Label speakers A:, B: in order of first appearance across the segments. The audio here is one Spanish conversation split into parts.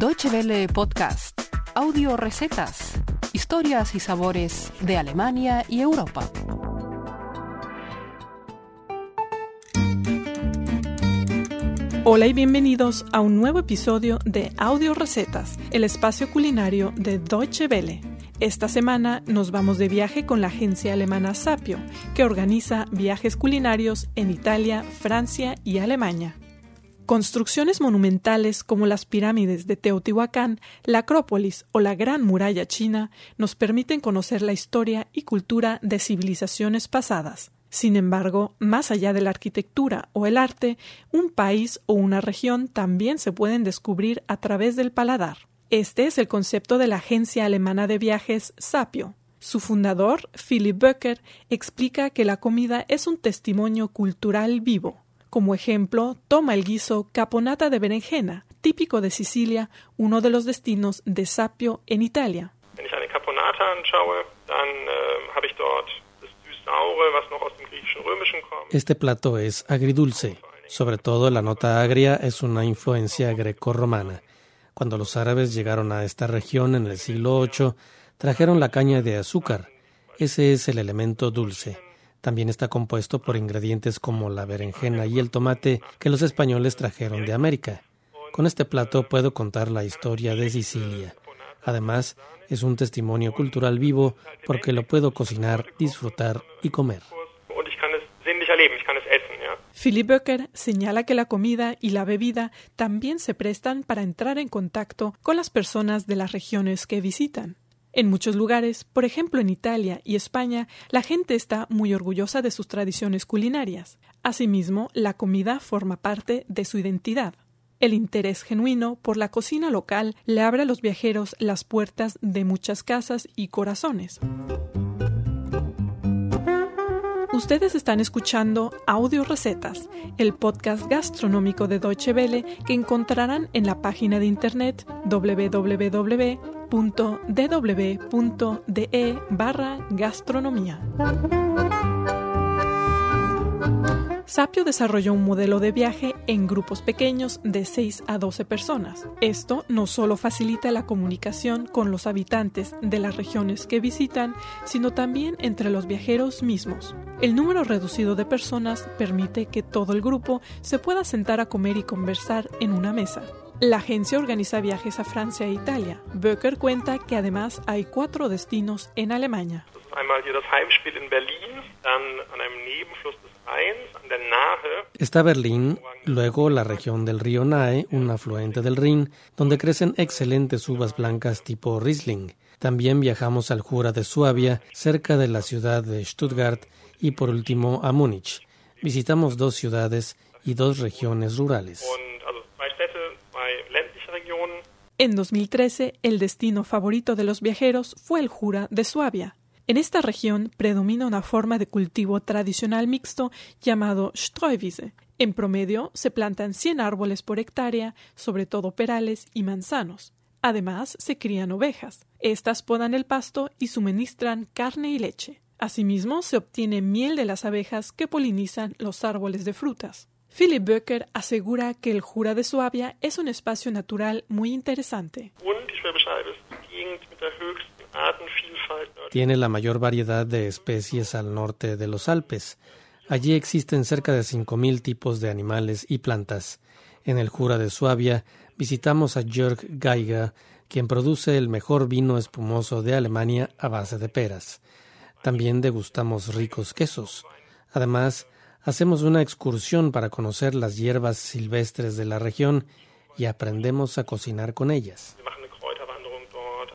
A: Deutsche Welle Podcast, audio recetas, historias y sabores de Alemania y Europa.
B: Hola y bienvenidos a un nuevo episodio de Audio Recetas, el espacio culinario de Deutsche Welle. Esta semana nos vamos de viaje con la agencia alemana Sapio, que organiza viajes culinarios en Italia, Francia y Alemania. Construcciones monumentales como las pirámides de Teotihuacán, la Acrópolis o la Gran Muralla China nos permiten conocer la historia y cultura de civilizaciones pasadas. Sin embargo, más allá de la arquitectura o el arte, un país o una región también se pueden descubrir a través del paladar. Este es el concepto de la agencia alemana de viajes Sapio. Su fundador, Philip Böcker, explica que la comida es un testimonio cultural vivo. Como ejemplo, toma el guiso caponata de berenjena, típico de Sicilia, uno de los destinos de Sapio en Italia.
C: Este plato es agridulce. Sobre todo la nota agria es una influencia greco-romana. Cuando los árabes llegaron a esta región en el siglo VIII, trajeron la caña de azúcar. Ese es el elemento dulce. También está compuesto por ingredientes como la berenjena y el tomate que los españoles trajeron de América. Con este plato puedo contar la historia de Sicilia. Además, es un testimonio cultural vivo porque lo puedo cocinar, disfrutar y comer.
B: Philip Böcker señala que la comida y la bebida también se prestan para entrar en contacto con las personas de las regiones que visitan. En muchos lugares, por ejemplo en Italia y España, la gente está muy orgullosa de sus tradiciones culinarias. Asimismo, la comida forma parte de su identidad. El interés genuino por la cocina local le abre a los viajeros las puertas de muchas casas y corazones. Ustedes están escuchando Audio Recetas, el podcast gastronómico de Deutsche Welle que encontrarán en la página de internet www.dw.de barra gastronomía. Sapio desarrolló un modelo de viaje en grupos pequeños de 6 a 12 personas. Esto no solo facilita la comunicación con los habitantes de las regiones que visitan, sino también entre los viajeros mismos. El número reducido de personas permite que todo el grupo se pueda sentar a comer y conversar en una mesa. La agencia organiza viajes a Francia e Italia. Böcker cuenta que además hay cuatro destinos en Alemania.
C: Está Berlín, luego la región del río Nahe, un afluente del Rin, donde crecen excelentes uvas blancas tipo Riesling. También viajamos al Jura de Suabia, cerca de la ciudad de Stuttgart, y por último a Múnich. Visitamos dos ciudades y dos regiones rurales.
B: En 2013, el destino favorito de los viajeros fue el Jura de Suabia. En esta región predomina una forma de cultivo tradicional mixto llamado Streuwiese. En promedio se plantan 100 árboles por hectárea, sobre todo perales y manzanos. Además, se crían ovejas. Estas podan el pasto y suministran carne y leche. Asimismo, se obtiene miel de las abejas que polinizan los árboles de frutas. Philip Böcker asegura que el Jura de Suabia es un espacio natural muy interesante.
C: Tiene la mayor variedad de especies al norte de los Alpes. Allí existen cerca de 5.000 tipos de animales y plantas. En el Jura de Suabia visitamos a Jörg Geiger, quien produce el mejor vino espumoso de Alemania a base de peras. También degustamos ricos quesos. Además, hacemos una excursión para conocer las hierbas silvestres de la región y aprendemos a cocinar con ellas.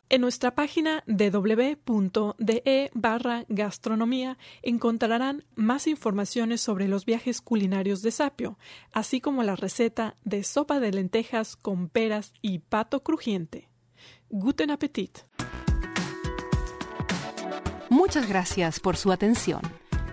B: En nuestra página www.de barra gastronomía encontrarán más informaciones sobre los viajes culinarios de Sapio, así como la receta de sopa de lentejas con peras y pato crujiente. Guten Appetit.
A: Muchas gracias por su atención.